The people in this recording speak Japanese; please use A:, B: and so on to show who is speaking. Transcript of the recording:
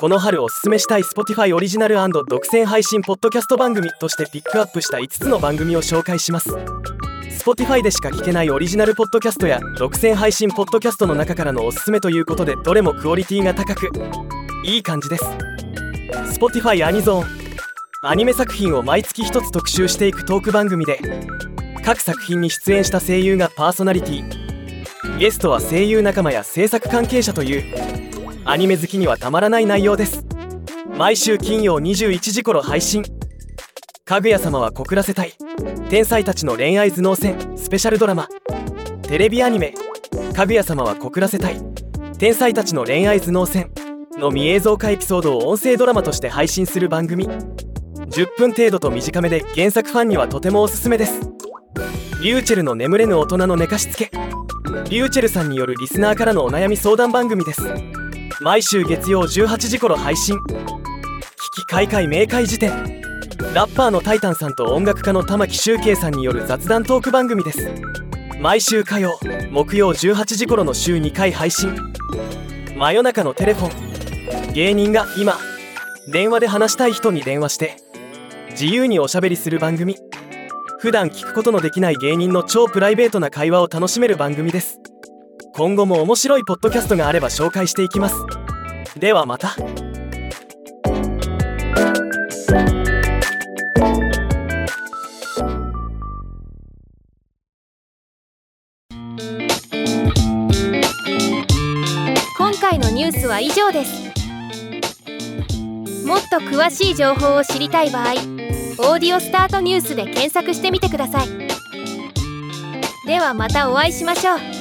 A: この春おすすめしたい Spotify オリジナル独占配信ポッドキャスト番組としてピックアップした5つの番組を紹介します。Spotify でしか聞けないオリジナルポッドキャストや独占配信ポッドキャストの中からのおすすめということでどれもクオリティが高くいい感じです。Spotify アニゾーンアニメ作品を毎月1つ特集していくトーク番組で各作品に出演した声優がパーソナリティ。ゲストは声優仲間や制作関係者というアニメ好きにはたまらない内容です。毎週金曜21時頃配信。かぐや様は告らせたい。天才たちの恋愛頭脳戦。スペシャルドラマ。テレビアニメ。かぐや様は告らせたい。天才たちの恋愛頭脳戦。の未映像化エピソードを音声ドラマとして配信する番組。10分程度と短めで原作ファンにはとてもおすすめです。リューチェルの眠れぬ大人の寝かしつけ。リューチェルさんによるリスナーからのお悩み相談番組です。毎週月曜18時頃配信。危機開会明快辞典ラッパーのタイタンさんと音楽家の玉木周慶さんによる雑談トーク番組です。毎週火曜木曜18時頃の週2回配信。真夜中のテレフォン。芸人が今電話で話したい人に電話して自由におしゃべりする番組。普段聞くことのできない芸人の超プライベートな会話を楽しめる番組です。今後も面白いポッドキャストがあれば紹介していきます。ではまた。
B: 今回のニュースは以上です。もっと詳しい情報を知りたい場合「オーディオスタートニュース」で検索してみてください。ではまたお会いしましょう。